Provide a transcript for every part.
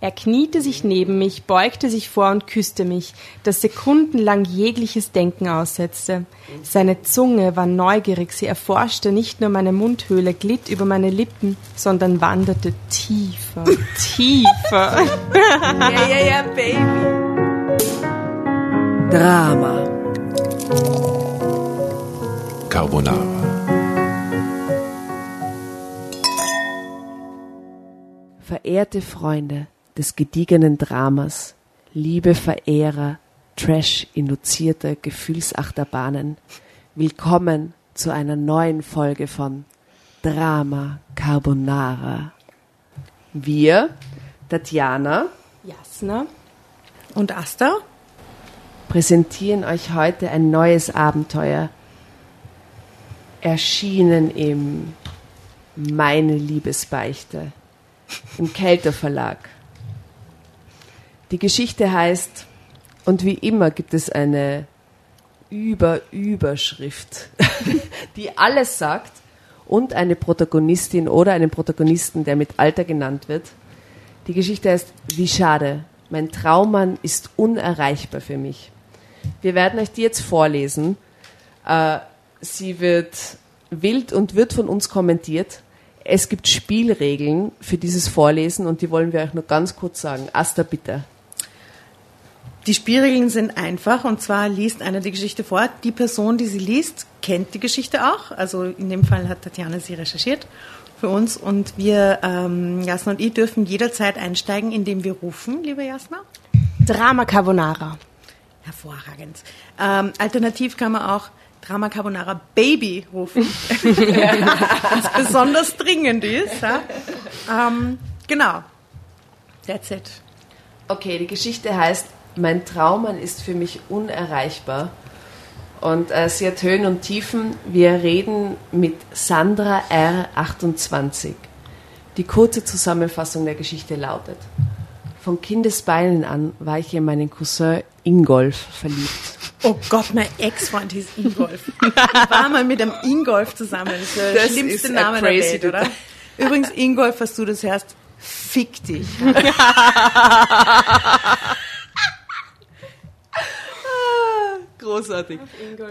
Er kniete sich neben mich, beugte sich vor und küsste mich, das sekundenlang jegliches Denken aussetzte. Seine Zunge war neugierig, sie erforschte nicht nur meine Mundhöhle, glitt über meine Lippen, sondern wanderte tiefer, tiefer. Ja, ja, ja, Baby. Drama. Carbonara. Verehrte Freunde des gediegenen Dramas, liebe Verehrer Trash-induzierter Gefühlsachterbahnen, willkommen zu einer neuen Folge von Drama Carbonara. Wir, Tatjana, Jasna, Und Asta? präsentieren euch heute ein neues Abenteuer, erschienen im Meine Liebesbeichte im Kelter Verlag. Die Geschichte heißt, und wie immer gibt es eine Über-Überschrift, die alles sagt und eine Protagonistin oder einen Protagonisten, der mit Alter genannt wird. Die Geschichte heißt, wie schade, mein Traummann ist unerreichbar für mich. Wir werden euch die jetzt vorlesen. Äh, sie wird wild und wird von uns kommentiert. Es gibt Spielregeln für dieses Vorlesen und die wollen wir euch nur ganz kurz sagen. Asta, bitte. Die Spielregeln sind einfach und zwar liest einer die Geschichte vor. Die Person, die sie liest, kennt die Geschichte auch. Also in dem Fall hat Tatjana sie recherchiert für uns und wir, ähm, Jasna und ich, dürfen jederzeit einsteigen, indem wir rufen, liebe Jasna. Drama Carbonara. Hervorragend. Ähm, alternativ kann man auch Drama Carbonara Baby rufen, wenn es besonders dringend ist. Ja? Ähm, genau. That's it. Okay, die Geschichte heißt, mein Traummann ist für mich unerreichbar. Und äh, sie hat Höhen und Tiefen. Wir reden mit Sandra R28. Die kurze Zusammenfassung der Geschichte lautet: Von Kindesbeinen an war ich in meinen Cousin Ingolf verliebt. Oh Gott, mein Ex-Freund hieß Ingolf. Ich war mal mit einem Ingolf zusammen. Das ist der Das schlimmste Name der Welt, oder? Übrigens, Ingolf, falls du das hörst, fick dich. Großartig.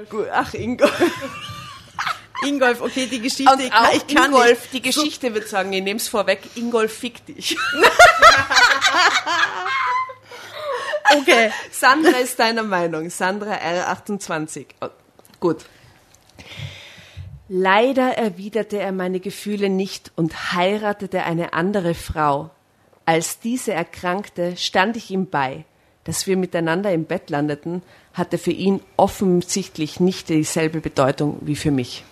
Gut, Ach, Ingolf. Ingolf, okay, die Geschichte, Und ich auch kann, ich kann Ingolf, nicht. die Geschichte wird sagen, ich nehme es vorweg, Ingolf fick dich. Okay. Sandra ist deiner Meinung. Sandra R28. Oh, gut. Leider erwiderte er meine Gefühle nicht und heiratete eine andere Frau. Als diese erkrankte, stand ich ihm bei. Dass wir miteinander im Bett landeten, hatte für ihn offensichtlich nicht dieselbe Bedeutung wie für mich.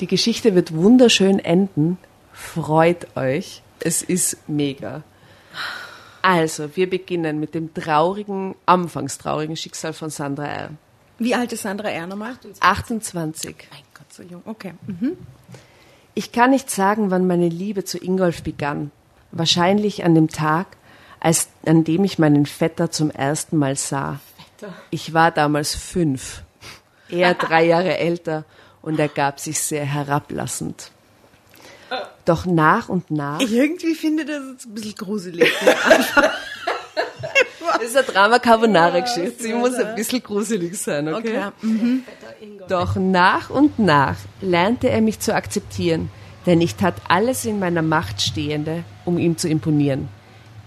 Die Geschichte wird wunderschön enden. Freut euch. Es ist mega. Also, wir beginnen mit dem traurigen, anfangs traurigen Schicksal von Sandra R. Wie alt ist Sandra R. nochmal? 28. Mein Gott, so jung. Okay. Mhm. Ich kann nicht sagen, wann meine Liebe zu Ingolf begann. Wahrscheinlich an dem Tag, als, an dem ich meinen Vetter zum ersten Mal sah. Ich war damals fünf. Er drei Jahre älter und er gab sich sehr herablassend. Doch nach und nach. Ich irgendwie finde das jetzt ein bisschen gruselig. Das ist eine Drama Carbonara Geschichte. Sie muss ein bisschen gruselig sein, okay? Okay. Mhm. Doch nach und nach lernte er mich zu akzeptieren, denn ich tat alles in meiner Macht Stehende, um ihm zu imponieren.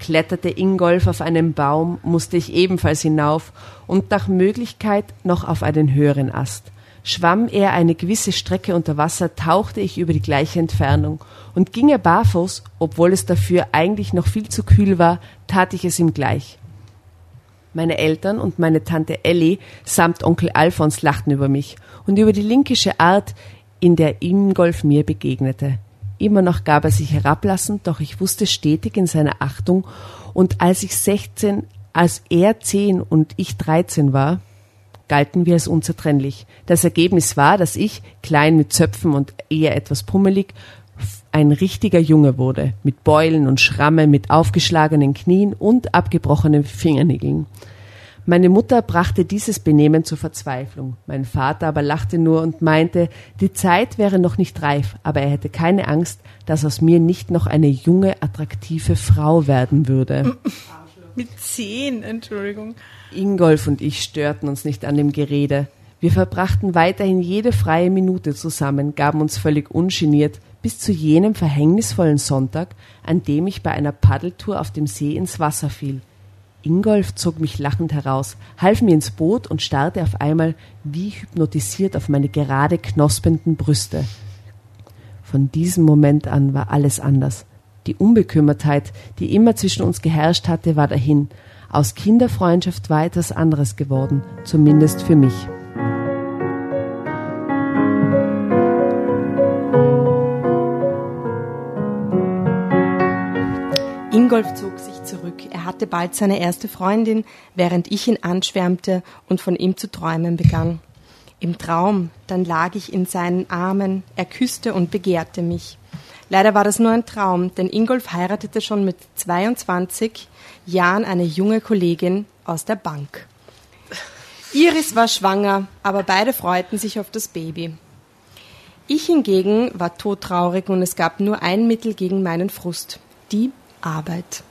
Kletterte Ingolf auf einen Baum, musste ich ebenfalls hinauf und nach Möglichkeit noch auf einen höheren Ast. Schwamm er eine gewisse Strecke unter Wasser, tauchte ich über die gleiche Entfernung und ging er barfuß, obwohl es dafür eigentlich noch viel zu kühl war, tat ich es ihm gleich. Meine Eltern und meine Tante Elli samt Onkel Alfons lachten über mich und über die linkische Art, in der Ingolf mir begegnete. Immer noch gab er sich herablassend, doch ich wusste stetig in seiner Achtung und als ich 16, als er 10 und ich 13 war, galten wir als unzertrennlich. Das Ergebnis war, dass ich, klein mit Zöpfen und eher etwas pummelig, ein richtiger Junge wurde, mit Beulen und Schramme, mit aufgeschlagenen Knien und abgebrochenen Fingernägeln. Meine Mutter brachte dieses Benehmen zur Verzweiflung. Mein Vater aber lachte nur und meinte, die Zeit wäre noch nicht reif, aber er hätte keine Angst, dass aus mir nicht noch eine junge, attraktive Frau werden würde. Mit zehn, Entschuldigung. Ingolf und ich störten uns nicht an dem Gerede. Wir verbrachten weiterhin jede freie Minute zusammen, gaben uns völlig ungeniert, bis zu jenem verhängnisvollen Sonntag, an dem ich bei einer Paddeltour auf dem See ins Wasser fiel. Ingolf zog mich lachend heraus, half mir ins Boot und starrte auf einmal wie hypnotisiert auf meine gerade knospenden Brüste. Von diesem Moment an war alles anders. Die Unbekümmertheit, die immer zwischen uns geherrscht hatte, war dahin. Aus Kinderfreundschaft war etwas anderes geworden, zumindest für mich. Ingolf zog sich zurück. Er hatte bald seine erste Freundin, während ich ihn anschwärmte und von ihm zu träumen begann. Im Traum, dann lag ich in seinen Armen, er küsste und begehrte mich. Leider war das nur ein Traum, denn Ingolf heiratete schon mit 22 Jahren eine junge Kollegin aus der Bank. Iris war schwanger, aber beide freuten sich auf das Baby. Ich hingegen war todtraurig und es gab nur ein Mittel gegen meinen Frust, die Arbeit.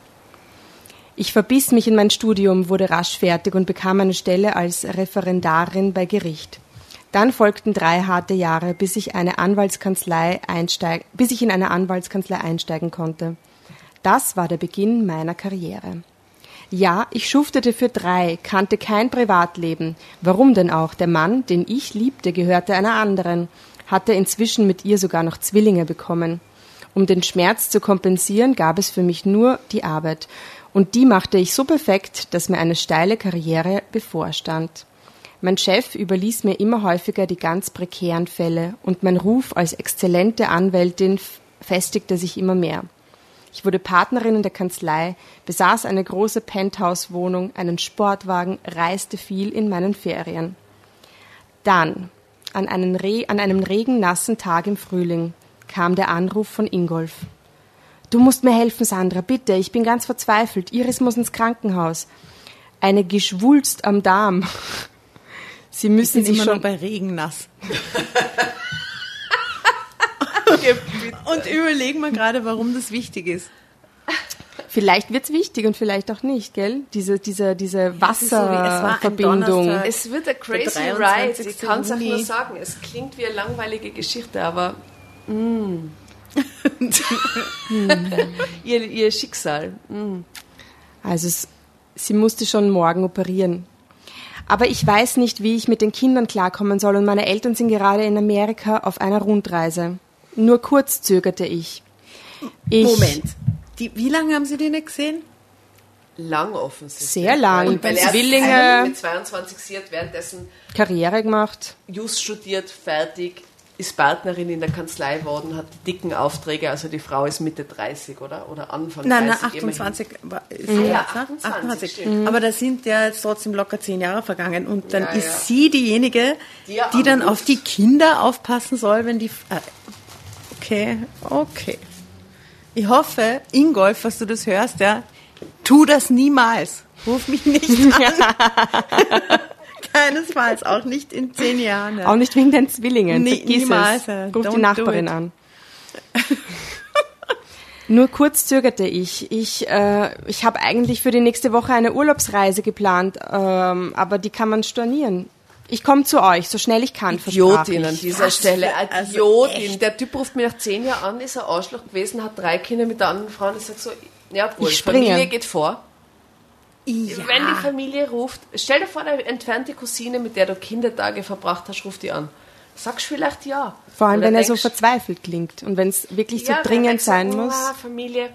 Ich verbiss mich in mein Studium, wurde rasch fertig und bekam eine Stelle als Referendarin bei Gericht. Dann folgten drei harte Jahre, bis ich, eine Anwaltskanzlei einsteig, bis ich in eine Anwaltskanzlei einsteigen konnte. Das war der Beginn meiner Karriere. Ja, ich schuftete für drei, kannte kein Privatleben. Warum denn auch? Der Mann, den ich liebte, gehörte einer anderen, hatte inzwischen mit ihr sogar noch Zwillinge bekommen. Um den Schmerz zu kompensieren, gab es für mich nur die Arbeit. Und die machte ich so perfekt, dass mir eine steile Karriere bevorstand. Mein Chef überließ mir immer häufiger die ganz prekären Fälle und mein Ruf als exzellente Anwältin festigte sich immer mehr. Ich wurde Partnerin in der Kanzlei, besaß eine große Penthouse-Wohnung, einen Sportwagen, reiste viel in meinen Ferien. Dann, an, einen an einem regen, nassen Tag im Frühling, kam der Anruf von Ingolf. Du musst mir helfen, Sandra, bitte, ich bin ganz verzweifelt. Iris muss ins Krankenhaus. Eine Geschwulst am Darm. Sie müssen ich bin sich immer schon noch bei Regen nass. Und überlegen wir gerade, warum das wichtig ist. Vielleicht wird's wichtig und vielleicht auch nicht, gell? Diese, diese, diese ist so wie- es war ein Wasserverbindung. Donnerstag. Es wird ein crazy ride. 23. Ich kann es auch nur sagen. Es klingt wie eine langweilige Geschichte, aber mm. ihr, ihr Schicksal. Mm. Also es, sie musste schon morgen operieren. Aber ich weiß nicht, wie ich mit den Kindern klarkommen soll und meine Eltern sind gerade in Amerika auf einer Rundreise. Nur kurz zögerte ich. ich Moment. Die, wie lange haben Sie die nicht gesehen? Lang offensichtlich. Sehr lang. Und weil er Zwillinge. mit 22 sie hat währenddessen Karriere gemacht. Just studiert, fertig, ist Partnerin in der Kanzlei geworden, hat die dicken Aufträge, also die Frau ist Mitte 30, oder? Oder Anfang Nein, nein, 30. immerhin. 28 war, ist Ah, ja, jetzt, ne? 28, 28. stimmt. Aber da sind ja jetzt trotzdem locker zehn Jahre vergangen und dann Ja, ist ja. sie diejenige, Die die dann auf die Kinder aufpassen soll, wenn die. Äh, okay, okay. Ich hoffe, Ingolf, was du das hörst, ja, tu das niemals. Ruf mich nicht an. Keinesfalls, auch nicht in zehn Jahren. Ja. Auch nicht wegen den Zwillingen. Nee, Vergiss niemals, es. Ruf don't die Nachbarin an. Nur kurz zögerte ich. Ich, äh, ich habe eigentlich für die nächste Woche eine Urlaubsreise geplant, ähm, aber die kann man stornieren. Ich komme zu euch, so schnell ich kann, Idiotin an dieser Was Stelle. also Idiotin. echt. der Typ ruft mich nach zehn Jahren an, ist ein Arschloch gewesen, hat drei Kinder mit der anderen Frau und ich sag so, ja, wohl. Familie geht vor. Ja. Wenn die Familie ruft, stell dir vor, eine entfernte Cousine, mit der du Kindertage verbracht hast, ruft die an. Sagst vielleicht ja. Vor allem, Oder wenn er so verzweifelt klingt und wenn es wirklich so ja, dann dringend denkst du, sein oh, muss. Familie.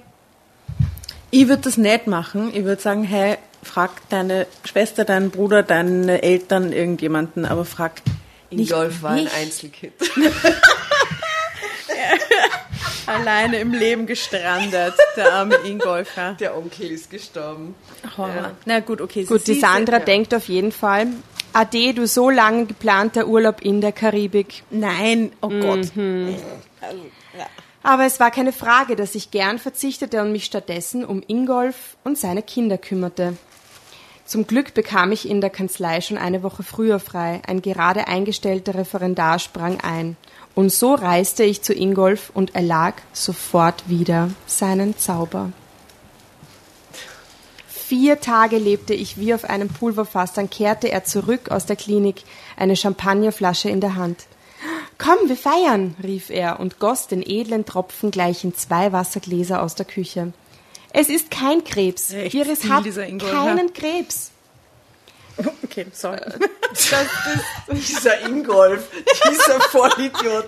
Ich würde das nicht machen. Ich würde sagen, hey, frag deine Schwester, deinen Bruder, deine Eltern, irgendjemanden, aber frag nicht Ingolf war ein. Einzelkind. Alleine im Leben gestrandet, der arme Ingolf. Ja. Der Onkel ist gestorben. Horror. Na gut, okay. sie- Gut, die sie- Sandra ja. denkt auf jeden Fall, Ade, du so lange geplanter Urlaub in der Karibik. Nein, oh Gott. Mhm. Ja. Aber es war keine Frage, dass ich gern verzichtete und mich stattdessen um Ingolf und seine Kinder kümmerte. Zum Glück bekam ich in der Kanzlei schon eine Woche früher frei. Ein gerade eingestellter Referendar sprang ein. Und so reiste ich zu Ingolf und erlag sofort wieder seinen Zauber. Vier Tage lebte ich wie auf einem Pulverfass, dann kehrte er zurück aus der Klinik, eine Champagnerflasche in der Hand. Komm, wir feiern, rief er und goss den edlen Tropfen gleich in zwei Wassergläser aus der Küche. Es ist kein Krebs. Echt Iris hat keinen Krebs. Okay, sorry. Das, das, Dieser Ingolf, dieser Vollidiot.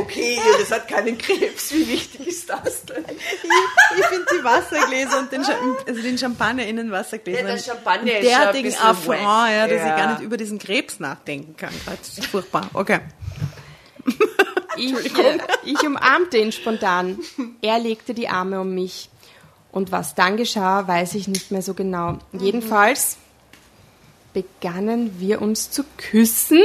Okay, das hat keinen Krebs. Wie wichtig ist das denn? Ich, ich finde die Wassergläser und den, also den Champagner in den Wassergläsern Ja, der Champagner ist derartigen bisschen Affront, ja, dass Ja. ich gar nicht über diesen Krebs nachdenken kann. Das ist furchtbar. Okay. ich, äh, ich umarmte ihn spontan. Er legte die Arme um mich. Und was dann geschah, weiß ich nicht mehr so genau. Jedenfalls begannen wir uns zu küssen,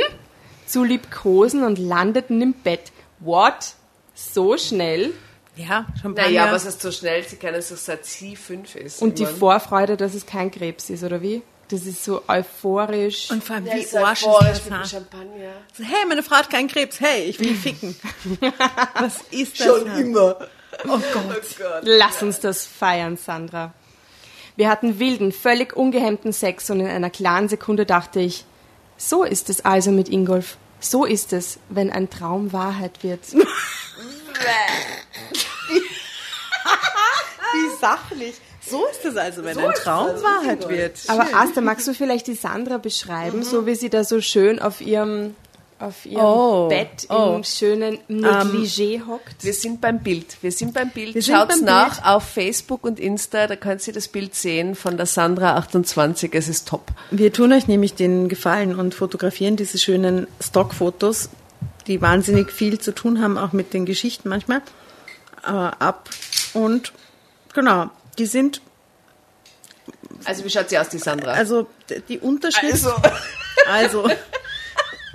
zu liebkosen und landeten im Bett. What? So schnell? Ja, Champagner. Naja, was heißt so schnell? Sie kennen sich seit sie fünf ist. Und die Vorfreude, dass es kein Krebs ist, oder wie? Das ist so euphorisch. und vor allem, Ja, wie ist Arsch euphorisch ist das? ha? Champagner. So, Hey, meine Frau hat keinen Krebs. Hey, ich will ficken. Was ist das? Schon immer. Oh Gott. Lass uns das feiern, Sandra. Wir hatten wilden, völlig ungehemmten Sex und in einer klaren Sekunde dachte ich, so ist es also mit Ingolf. So ist es, wenn ein Traum Wahrheit wird. Wie sachlich. So ist es also, wenn ein Traum Wahrheit wird. Aber Asta, magst du vielleicht die Sandra beschreiben, so wie sie da so schön auf ihrem, auf ihrem Oh, Bett oh. im schönen Negligé hockt? Wir sind beim Bild. Wir sind beim Bild. Wir sind Schaut's nach Bild. auf Facebook und Insta, da könnt ihr das Bild sehen von der Sandra 28. Es ist top. Wir tun euch nämlich den Gefallen und fotografieren diese schönen Stockfotos, die wahnsinnig viel zu tun haben, auch mit den Geschichten manchmal, äh, ab. Und genau, die sind, Also wie schaut sie aus, die Sandra? also die Unterschrift, Also, also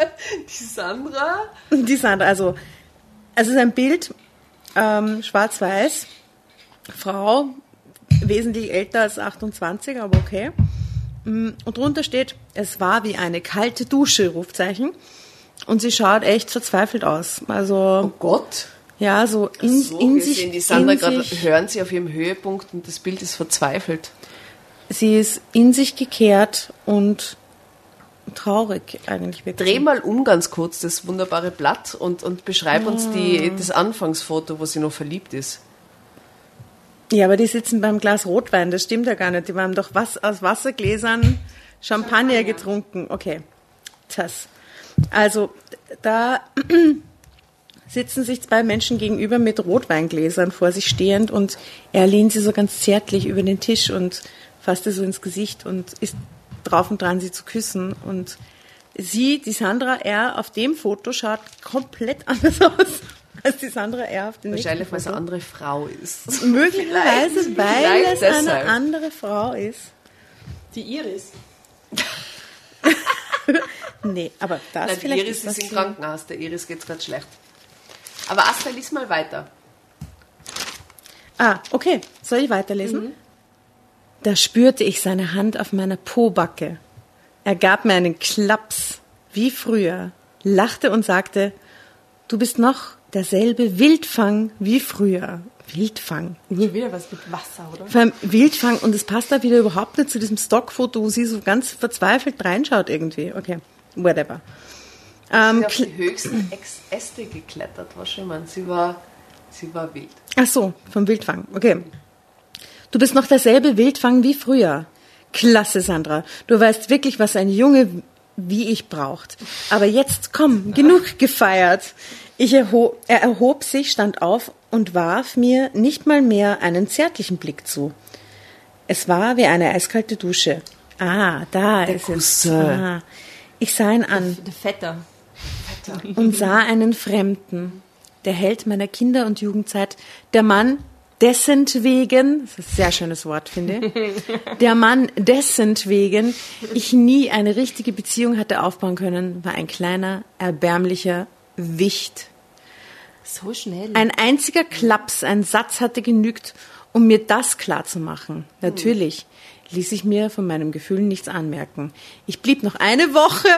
die Sandra? die sind, also es ist ein Bild, ähm, schwarz-weiß, Frau, wesentlich älter als 28, aber okay. Mm, Und drunter steht, es war wie eine kalte Dusche, Rufzeichen. Und sie schaut echt verzweifelt aus. Also, Gott. ja, so in, So, in wir sich. sehen die Sandra gerade, hören sie auf ihrem Höhepunkt und das Bild ist verzweifelt. sie ist in sich gekehrt und traurig eigentlich wirklich. Dreh mal um ganz kurz das wunderbare Blatt und, und beschreib uns die, das Anfangsfoto, wo sie noch verliebt ist. Ja, aber die sitzen beim Glas Rotwein, das stimmt ja gar nicht. Die haben doch was aus Wassergläsern Champagner getrunken. Okay, das. Also da sitzen sich zwei Menschen gegenüber mit Rotweingläsern vor sich stehend und er lehnt sie so ganz zärtlich über den Tisch und fasst ihr so ins Gesicht und ist drauf und dran, sie zu küssen. Und sie, die Sandra R. auf dem Foto schaut komplett anders aus als die Sandra R. auf dem Wahrscheinlich, weil es Foto. eine andere Frau ist. Möglicherweise, weil vielleicht es eine deshalb. andere Frau ist. Die Iris. Nee, aber das Nein, die vielleicht Iris ist ist im Krankenhaus, der Iris geht's gerade schlecht. Aber Asta, lies mal weiter. Ah, okay. Soll ich weiterlesen? Mhm. Da spürte ich seine Hand auf meiner Pobacke. Er gab mir einen Klaps, wie früher, lachte und sagte, du bist noch derselbe Wildfang wie früher. Wildfang. Schon wieder was mit Wasser, oder? Vor allem Wildfang und es passt da wieder überhaupt nicht zu diesem Stockfoto, wo sie so ganz verzweifelt reinschaut irgendwie. Okay, whatever. Ähm, Sie ist auf die höchsten Äste geklettert, was schon man. Sie war, sie war wild. Ach so, vom Wildfang. Okay. Du bist noch derselbe Wildfang wie früher. Klasse, Sandra. Du weißt wirklich, was ein Junge wie ich braucht. Aber jetzt komm, genug gefeiert. Ich erho er erhob sich, stand auf und warf mir nicht mal mehr einen zärtlichen Blick zu. Es war wie eine eiskalte Dusche. Ah, da ist es. Ah. Ich sah ihn an Der Vetter. und sah einen Fremden, der Held meiner Kinder- und Jugendzeit, der Mann, dessen wegen, das ist ein sehr schönes Wort, finde ich, der Mann, dessen wegen ich nie eine richtige Beziehung hatte aufbauen können, war ein kleiner, erbärmlicher Wicht. So schnell. Ein einziger Klaps, ein Satz hatte genügt, Um mir das klarzumachen, natürlich, ließ ich mir von meinem Gefühl nichts anmerken. Ich blieb noch eine Woche.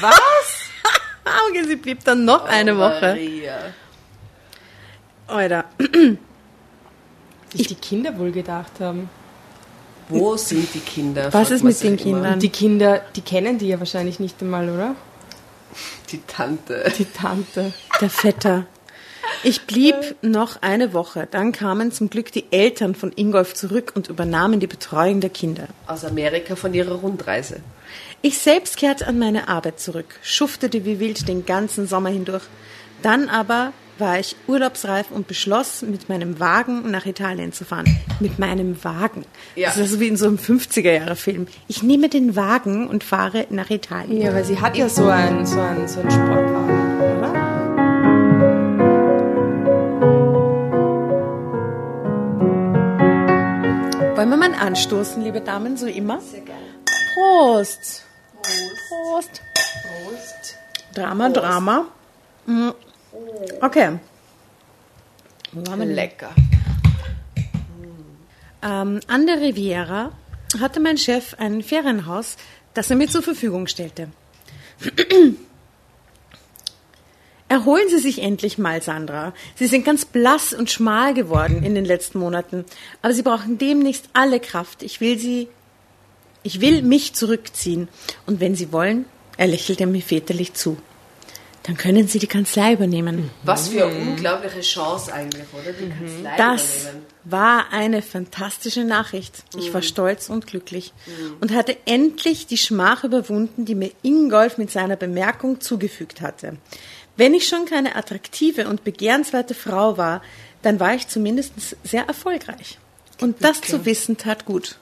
Was? Okay, sie blieb dann noch eine Woche. Maria. Alter. Sich die Kinder wohl gedacht haben. Wo sind die Kinder? Was ist mit den immer. Kindern? Die Kinder, die kennen die ja wahrscheinlich nicht einmal, oder? Die Tante. Die Tante. Der Vetter. Ich blieb noch eine Woche. Dann kamen zum Glück die Eltern von Ingolf zurück und übernahmen die Betreuung der Kinder. Aus Amerika von ihrer Rundreise. Ich selbst kehrte an meine Arbeit zurück, schuftete wie wild den ganzen Sommer hindurch. Dann aber war ich urlaubsreif und beschloss, mit meinem Wagen nach Italien zu fahren. Mit meinem Wagen. Ja. Das ist so wie in so einem 50er-Jahre-Film. Ich nehme den Wagen und fahre nach Italien. Ja, weil sie hat ja so einen, so einen, so einen Sportwagen, oder? Wollen wir mal anstoßen, liebe Damen, so immer? Sehr gerne. Prost. Prost. Prost. Drama, Drama. Okay. Lecker. Ähm, an der Riviera hatte mein Chef ein Ferienhaus, das er mir zur Verfügung stellte. Erholen Sie sich endlich mal, Sandra. Sie sind ganz blass und schmal geworden in den letzten Monaten, aber Sie brauchen demnächst alle Kraft. Ich will Sie, ich will mich zurückziehen. Und wenn Sie wollen, er lächelte mir väterlich zu. Dann können Sie die Kanzlei übernehmen. Was für eine unglaubliche Chance eigentlich, oder? Die Kanzlei Das übernehmen. war eine fantastische Nachricht. Ich war stolz und glücklich und hatte endlich die Schmach überwunden, die mir Ingolf mit seiner Bemerkung zugefügt hatte. Wenn ich schon keine attraktive und begehrenswerte Frau war, dann war ich zumindest sehr erfolgreich. Und das zu wissen tat gut.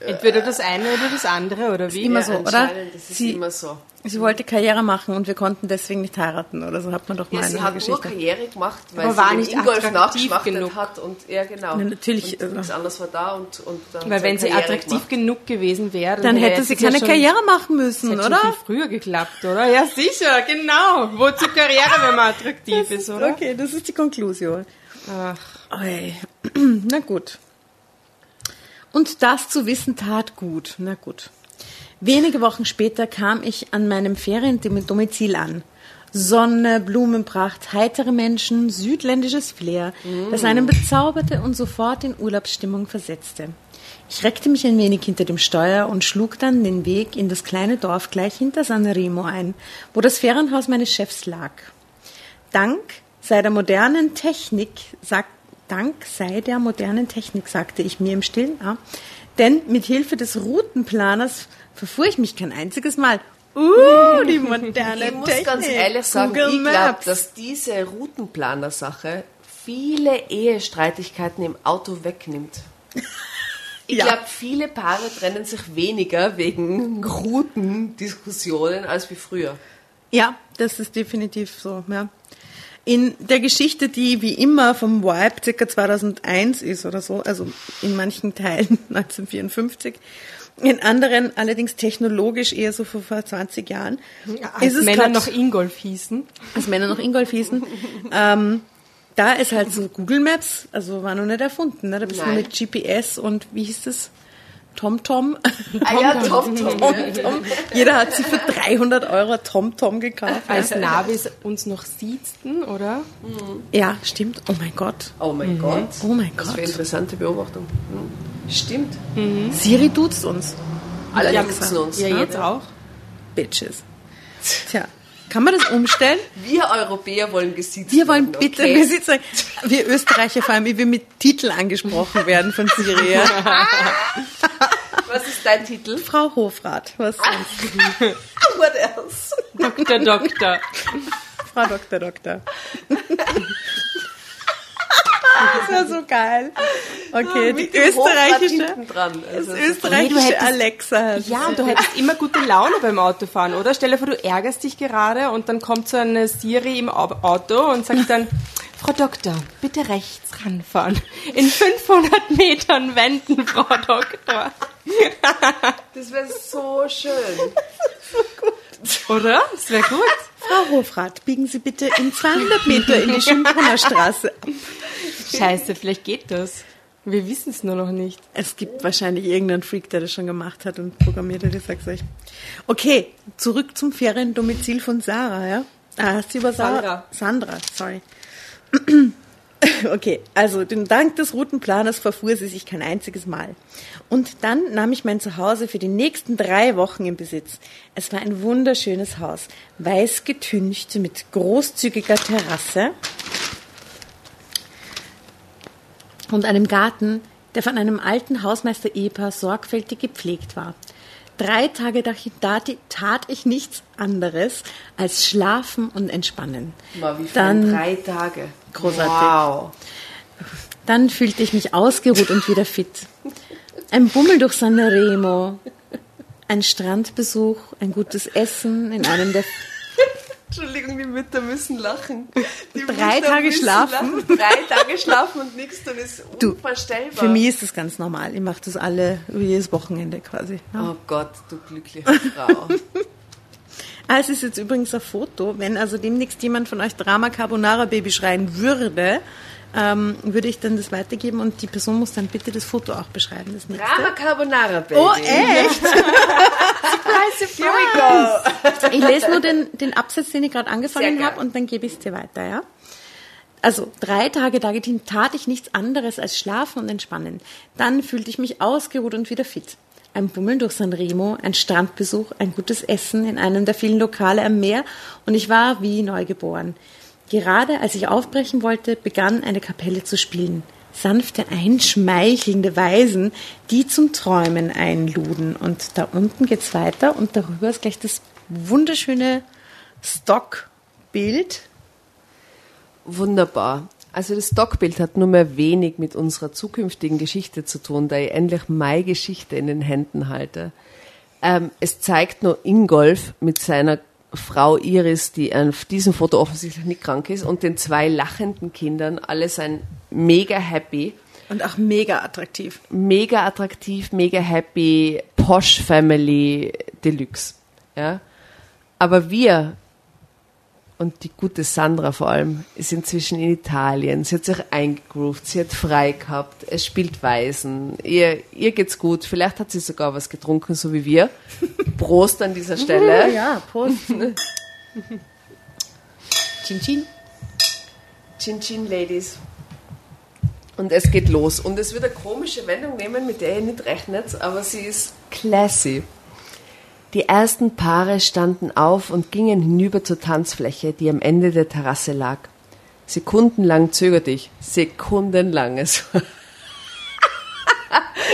Entweder das eine oder das andere, oder wie? immer so, oder? Das ist Sie- immer so. Sie wollte Karriere machen und wir konnten deswegen nicht heiraten oder so hat man doch mal Ja, sie hat nur. Karriere gemacht, weil Aber sie war dem nicht Ingolf attraktiv nachgeschmachtet genug. hat und ja genau. Na, natürlich, Und äh, nichts anderes war da und, und dann Weil wenn sie Karriere attraktiv gemacht. genug gewesen wäre, Dann hätte hätte sie keine schon- Karriere machen müssen, hätte oder? schon viel früher geklappt, oder? Ja, sicher, genau. Wozu Karriere, wenn man attraktiv ist, oder? Okay, das ist die Konklusion. Ach, Oi. Na gut. Und das zu wissen tat gut. Na gut. Wenige Wochen später kam ich an meinem Feriendomizil an. Sonne, Blumenpracht, heitere Menschen, südländisches Flair, das einen bezauberte und sofort in Urlaubsstimmung versetzte. Ich reckte mich ein wenig hinter dem Steuer und schlug dann den Weg in das kleine Dorf gleich hinter San Remo ein, wo das Ferienhaus meines Chefs lag. Dank sei der modernen Technik, sagt, Dank sei der modernen Technik, sagte ich mir im Stillen, ja. denn mit Hilfe des Routenplaners verfuhr ich mich kein einziges Mal. Uh, die moderne Ich muss Technik. ganz ehrlich sagen, Google ich glaube, dass diese Routenplaner-Sache viele Ehestreitigkeiten im Auto wegnimmt. Ich Ja. glaube, viele Paare trennen sich weniger wegen Routendiskussionen als wie früher. Ja, das ist definitiv so, ja. In der Geschichte, die wie immer vom Wipe circa 2001 ist oder so, also in manchen Teilen 1954, in anderen allerdings technologisch eher so vor vor 20 Jahren, als Männer grad- noch Ingolf hießen. als Männer noch Ingolf hießen, ähm, da ist halt so Google Maps, also war noch nicht erfunden, ne? da bist du mit GPS und wie hieß das? TomTom. Ah ja, Tom, Tom. TomTom. Jeder hat sich für 300 Euro TomTom gekauft. Als Navis uns noch siezten, oder? Ja, stimmt. Oh mein Gott. Oh mein Gott. Oh mein Gott. für interessante Beobachtung. Hm. Stimmt. Siri duzt uns. Alle Ja, nutzen uns. Ja, ne? jetzt auch. Bitches. Tja, kann man das umstellen? Wir Europäer wollen gesiezt Wir wollen werden, bitte, okay? wir, sitzen, wir Österreicher vor allem, wie wir mit Titel angesprochen werden von Siri. Ja. Was ist dein Titel? Frau Hofrat, was sonst? What else? Doktor, Doktor. Frau Doktor, Doktor. Das war so geil. Okay, die Mit dem Hofrat österreichische, hinten dran. das Also, österreichische Nee, du hättest- Alexa. Ja, und du hättest immer gute Laune beim Autofahren, oder? Stell dir vor, du ärgerst dich gerade und dann kommt so eine Siri im Au- Auto und sagt dann, Frau Doktor, bitte rechts ranfahren. In 500 Metern wenden, Frau Doktor. das wäre so schön. Oder? Das wäre gut. Frau Hofrat, biegen Sie bitte in 200 Meter in die Schimbrunner Straße. Scheiße, vielleicht geht das. Wir wissen es nur noch nicht. Es gibt wahrscheinlich irgendeinen Freak, der das schon gemacht hat und programmiert hat, ich sag's euch. Okay, zurück zum Feriendomizil von Sarah, ja? Ah, hast du über Sarah? Sandra, sorry. Okay, also den Dank des Routenplaners verfuhr sie sich kein einziges Mal. Und dann nahm ich mein Zuhause für die nächsten drei Wochen in Besitz. Es war ein wunderschönes Haus, weiß getüncht mit großzügiger Terrasse und einem Garten, der von einem alten Hausmeister-Ehepaar sorgfältig gepflegt war. Drei Tage tat, tat ich nichts anderes als schlafen und entspannen. Mal, wie Dann- drei Tage. Großartig. Wow. Dann fühlte ich mich ausgeruht und wieder fit. Ein Bummel durch Sanremo, ein Strandbesuch, ein gutes Essen in einem der Entschuldigung, die Mütter müssen lachen. Die Drei Mütter Tage schlafen? lachen. Drei Tage schlafen und nichts tun ist Du, unvorstellbar. Für mich ist das ganz normal. Ich mache das alle jedes Wochenende quasi. Ja. Oh Gott, du glückliche Frau. Ah, es ist jetzt übrigens ein Foto. Wenn also demnächst jemand von euch Drama Carbonara Baby schreien würde, ähm, würde ich dann das weitergeben und die Person muss dann bitte das Foto auch beschreiben. Das nächste. Drama Carbonara, Baby. Oh, echt? Here we go. Ich lese nur den, den Absatz, den ich gerade angefangen habe und dann gebe ich es dir weiter, ja? Also drei Tage dagegen tat ich nichts anderes als schlafen und entspannen. Dann fühlte ich mich ausgeruht und wieder fit. Ein Bummeln durch Sanremo, ein Strandbesuch, ein gutes Essen in einem der vielen Lokale am Meer und ich war wie neugeboren. Gerade als ich aufbrechen wollte, begann eine Kapelle zu spielen. Sanfte, einschmeichelnde Weisen, die zum Träumen einluden. Und da unten geht's weiter und darüber ist gleich das wunderschöne Stockbild. Wunderbar. Also das Stockbild hat nur mehr wenig mit unserer zukünftigen Geschichte zu tun, da ich endlich meine Geschichte in den Händen halte. Ähm, es zeigt nur Ingolf mit seiner Frau Iris, die auf diesem Foto offensichtlich nicht krank ist, und den zwei lachenden Kindern. Alle sind mega happy, Und auch mega attraktiv. mega attraktiv, mega happy, Posh Family Deluxe. Ja? Aber wir und die gute Sandra vor allem ist inzwischen in Italien. Sie hat sich eingegroovt, sie hat frei gehabt, es spielt Weisen, ihr, ihr geht's gut, vielleicht hat sie sogar was getrunken, so wie wir. Prost an dieser Stelle. Ja, Prost. chin chin. Chin Chin Ladies. Und es geht los. Und es wird eine komische Wendung nehmen, mit der ihr nicht rechnet, aber sie ist classy. Die ersten Paare standen auf und gingen hinüber zur Tanzfläche, die am Ende der Terrasse lag. Sekundenlang zögerte ich. Sekundenlang. Es war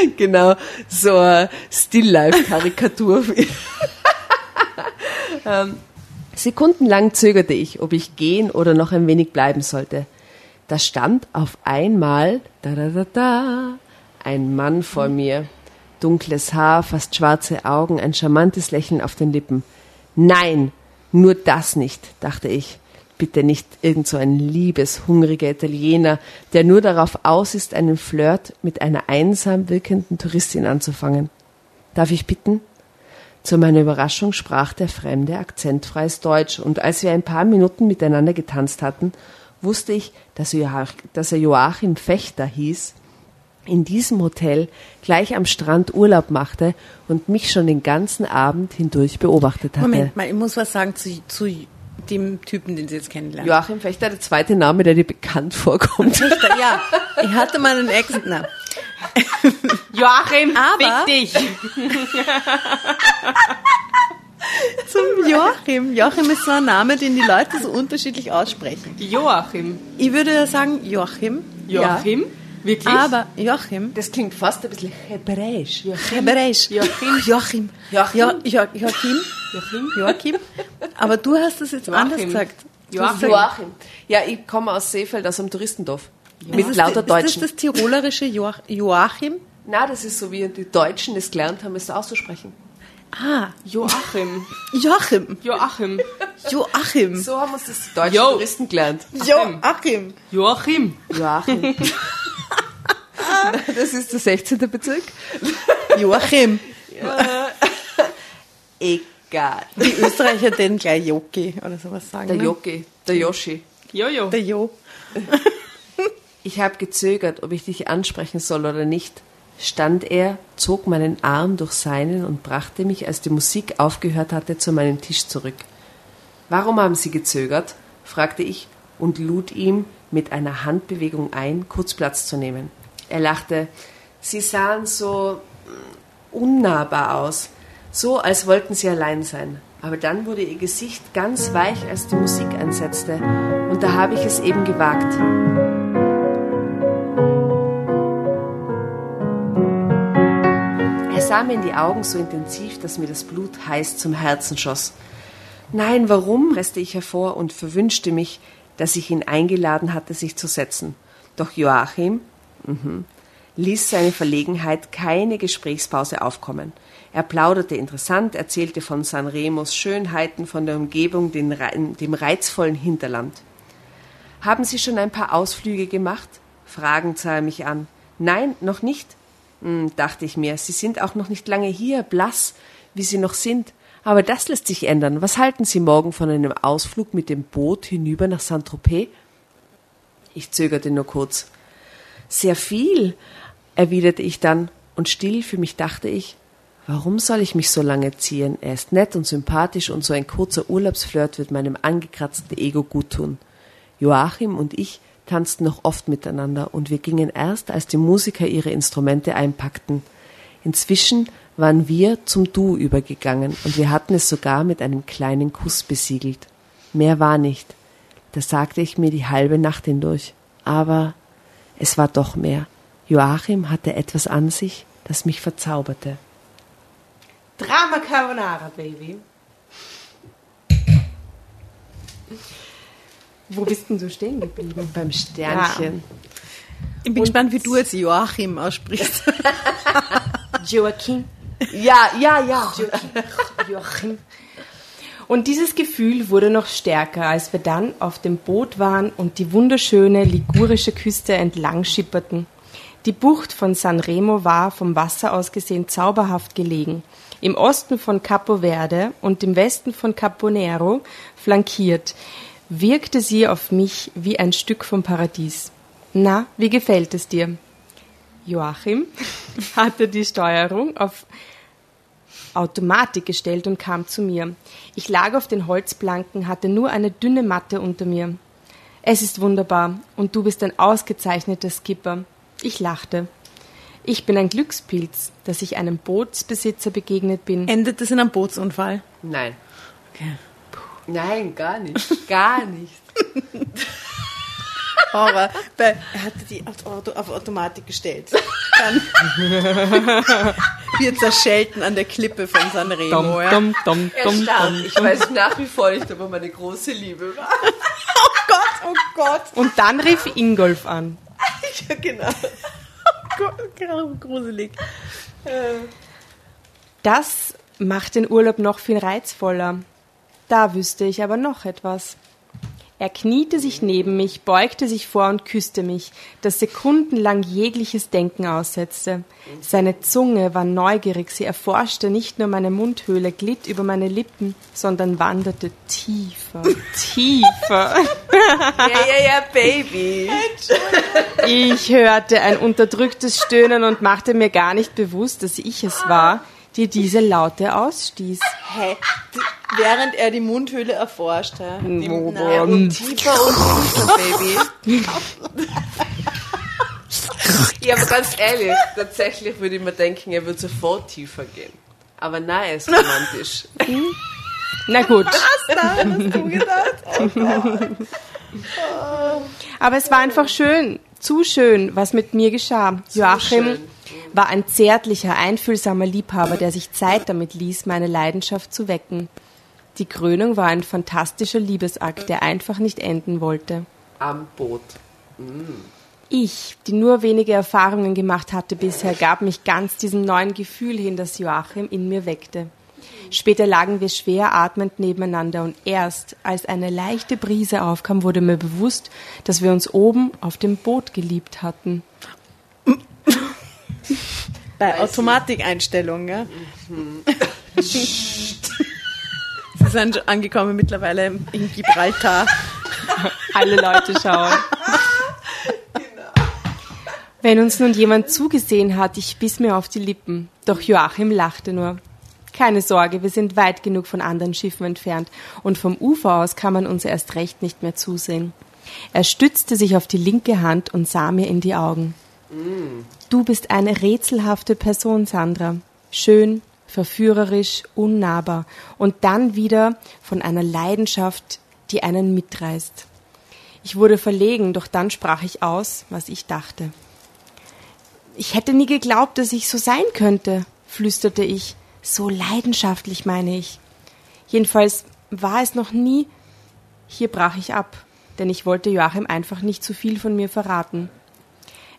genau, so eine Still-Life-Karikatur. ähm, sekundenlang zögerte ich, ob ich gehen oder noch ein wenig bleiben sollte. Da stand auf einmal da, da, da, da, ein Mann vor mir. Dunkles Haar, fast schwarze Augen, ein charmantes Lächeln auf den Lippen. Nein, nur das nicht, dachte ich. Bitte nicht irgend so ein liebes, hungriger Italiener, der nur darauf aus ist, einen Flirt mit einer einsam wirkenden Touristin anzufangen. Darf ich bitten? Zu meiner Überraschung sprach der Fremde akzentfreies Deutsch, und als wir ein paar Minuten miteinander getanzt hatten, wusste ich, dass er Joachim Fechter hieß, in diesem Hotel gleich am Strand Urlaub machte und mich schon den ganzen Abend hindurch beobachtet hatte. Moment mal, ich muss was sagen zu, zu dem Typen, den Sie jetzt kennenlernen. Joachim Fechter, der zweite Name, der dir bekannt vorkommt. Fechter, ja. Ich hatte mal einen Ex, na, Joachim, Aber- fick dich. zum Joachim. Joachim ist so ein Name, den die Leute so unterschiedlich aussprechen. Joachim. Ich würde sagen Joachim. Joachim? Wirklich? Ja, aber Joachim. Das klingt fast ein bisschen hebräisch. Hebräisch. Joachim. Joachim. Joachim. Jo, jo, Joachim. Joachim? Joachim. Aber du hast das jetzt Joachim. anders gesagt. Joachim. Joachim. Ja, ich komme aus Seefeld, aus einem Touristendorf. Ist Mit das lauter die- Deutschen. Ist das das tirolerische Joach Joachim? Na, das ist so, wie die Deutschen es gelernt haben, es auszusprechen. Ah, Joachim. Joachim. Joachim. Joachim. So haben uns das die deutschen Jo. Touristen gelernt. Joachim. Joachim. Joachim. das ist der 16. Bezirk. Joachim. Egal. Die Österreicher den gleich Joki oder sowas sagen. Der ne? Joki, der Yoshi. Jojo. Der Jo. Ich habe gezögert, ob ich dich ansprechen soll oder nicht. Stand er, zog meinen Arm durch seinen und brachte mich, als die Musik aufgehört hatte, zu meinem Tisch zurück. Warum haben Sie gezögert? fragte ich und lud ihm mit einer Handbewegung ein, kurz Platz zu nehmen. Er lachte. Sie sahen so mm, unnahbar aus, so als wollten sie allein sein. Aber dann wurde ihr Gesicht ganz weich, als die Musik einsetzte, und da habe ich es eben gewagt. Er sah mir in die Augen so intensiv, dass mir das Blut heiß zum Herzen schoss. Nein, warum? presste ich hervor und verwünschte mich, dass ich ihn eingeladen hatte, sich zu setzen. Doch Joachim mhm, ließ seine Verlegenheit keine Gesprächspause aufkommen. Er plauderte interessant, erzählte von Sanremos Schönheiten, von der Umgebung, dem reizvollen Hinterland. Haben Sie schon ein paar Ausflüge gemacht? Fragend sah er mich an. Nein, noch nicht, hm, dachte ich mir. Sie sind auch noch nicht lange hier, blass, wie Sie noch sind. Aber das lässt sich ändern. Was halten Sie morgen von einem Ausflug mit dem Boot hinüber nach Saint-Tropez? Ich zögerte nur kurz. Sehr viel, erwiderte ich dann, und still für mich dachte ich, warum soll ich mich so lange ziehen? Er ist nett und sympathisch und so ein kurzer Urlaubsflirt wird meinem angekratzten Ego guttun. Joachim und ich tanzten noch oft miteinander und wir gingen erst, als die Musiker ihre Instrumente einpackten. Inzwischen waren wir zum Du übergegangen und wir hatten es sogar mit einem kleinen Kuss besiegelt. Mehr war nicht. Das sagte ich mir die halbe Nacht hindurch. Aber es war doch mehr. Joachim hatte etwas an sich, das mich verzauberte. Drama Carbonara, Baby. Wo bist denn du stehen geblieben? Beim Sternchen. Ja. Ich bin Und gespannt, wie du jetzt Joachim aussprichst. Joachim. Ja, ja, ja. Joachim. Und dieses Gefühl wurde noch stärker, als wir dann auf dem Boot waren und die wunderschöne ligurische Küste entlang schipperten. Die Bucht von San Remo war vom Wasser aus gesehen zauberhaft gelegen. Im Osten von Capo Verde und im Westen von Capo Nero flankiert, wirkte sie auf mich wie ein Stück vom Paradies. Na, wie gefällt es dir? Joachim hatte die Steuerung auf Automatik gestellt und kam zu mir. Ich lag auf den Holzplanken, hatte nur eine dünne Matte unter mir. Es ist wunderbar und du bist ein ausgezeichneter Skipper. Ich lachte. Ich bin ein Glückspilz, dass ich einem Bootsbesitzer begegnet bin. Endet es in einem Bootsunfall? Nein. Okay. Nein, gar nicht. Gar nicht. Horror. Weil er hatte die auf Automatik gestellt. Dann wir zerschellten an der Klippe von Sanremo. Dom, ja. dom, dom, dom, dom, Ich weiß nach wie vor nicht, ob er meine große Liebe war. oh Gott, oh Gott. Und dann rief Ingolf an. ja, genau. Oh Gott, gruselig. Das macht den Urlaub noch viel reizvoller. Da wüsste ich aber noch etwas. Er kniete sich neben mich, beugte sich vor und küsste mich, das sekundenlang jegliches Denken aussetzte. Seine Zunge war neugierig, sie erforschte nicht nur meine Mundhöhle, glitt über meine Lippen, sondern wanderte tiefer, tiefer. Ja, ja, ja, Baby. Ich hörte ein unterdrücktes Stöhnen und machte mir gar nicht bewusst, dass ich es war, die diese Laute ausstieß. Hä? Während er die Mundhöhle erforscht, hä? Die, na, und tiefer und tiefer, Baby. ja, aber ganz ehrlich, tatsächlich würde ich mir denken, er würde sofort tiefer gehen. Aber nein, er ist romantisch. Na gut. Was da? Hast du gedacht? Oh. Aber es war einfach schön, zu schön, was mit mir geschah. Zu Joachim schön war ein zärtlicher, einfühlsamer Liebhaber, der sich Zeit damit ließ, meine Leidenschaft zu wecken. Die Krönung war ein fantastischer Liebesakt, der einfach nicht enden wollte. Am Boot. Mm. Ich, die nur wenige Erfahrungen gemacht hatte bisher, gab mich ganz diesem neuen Gefühl hin, das Joachim in mir weckte. Später lagen wir schwer atmend nebeneinander und erst als eine leichte Brise aufkam, wurde mir bewusst, dass wir uns oben auf dem Boot geliebt hatten. Bei Automatikeinstellungen, ja. Mhm. Sie sind angekommen mittlerweile in Gibraltar. Alle Leute schauen. Genau. Wenn uns nun jemand zugesehen hat, ich biss mir auf die Lippen. Doch Joachim lachte nur. Keine Sorge, wir sind weit genug von anderen Schiffen entfernt und vom Ufer aus kann man uns erst recht nicht mehr zusehen. Er stützte sich auf die linke Hand und sah mir in die Augen. Du bist eine rätselhafte Person, Sandra. Schön, verführerisch, unnahbar und dann wieder von einer Leidenschaft, die einen mitreißt. Ich wurde verlegen, doch dann sprach ich aus, was ich dachte. Ich hätte nie geglaubt, dass ich so sein könnte, flüsterte ich. So leidenschaftlich, meine ich. Jedenfalls war es noch nie. Hier brach ich ab, denn ich wollte Joachim einfach nicht zu viel von mir verraten.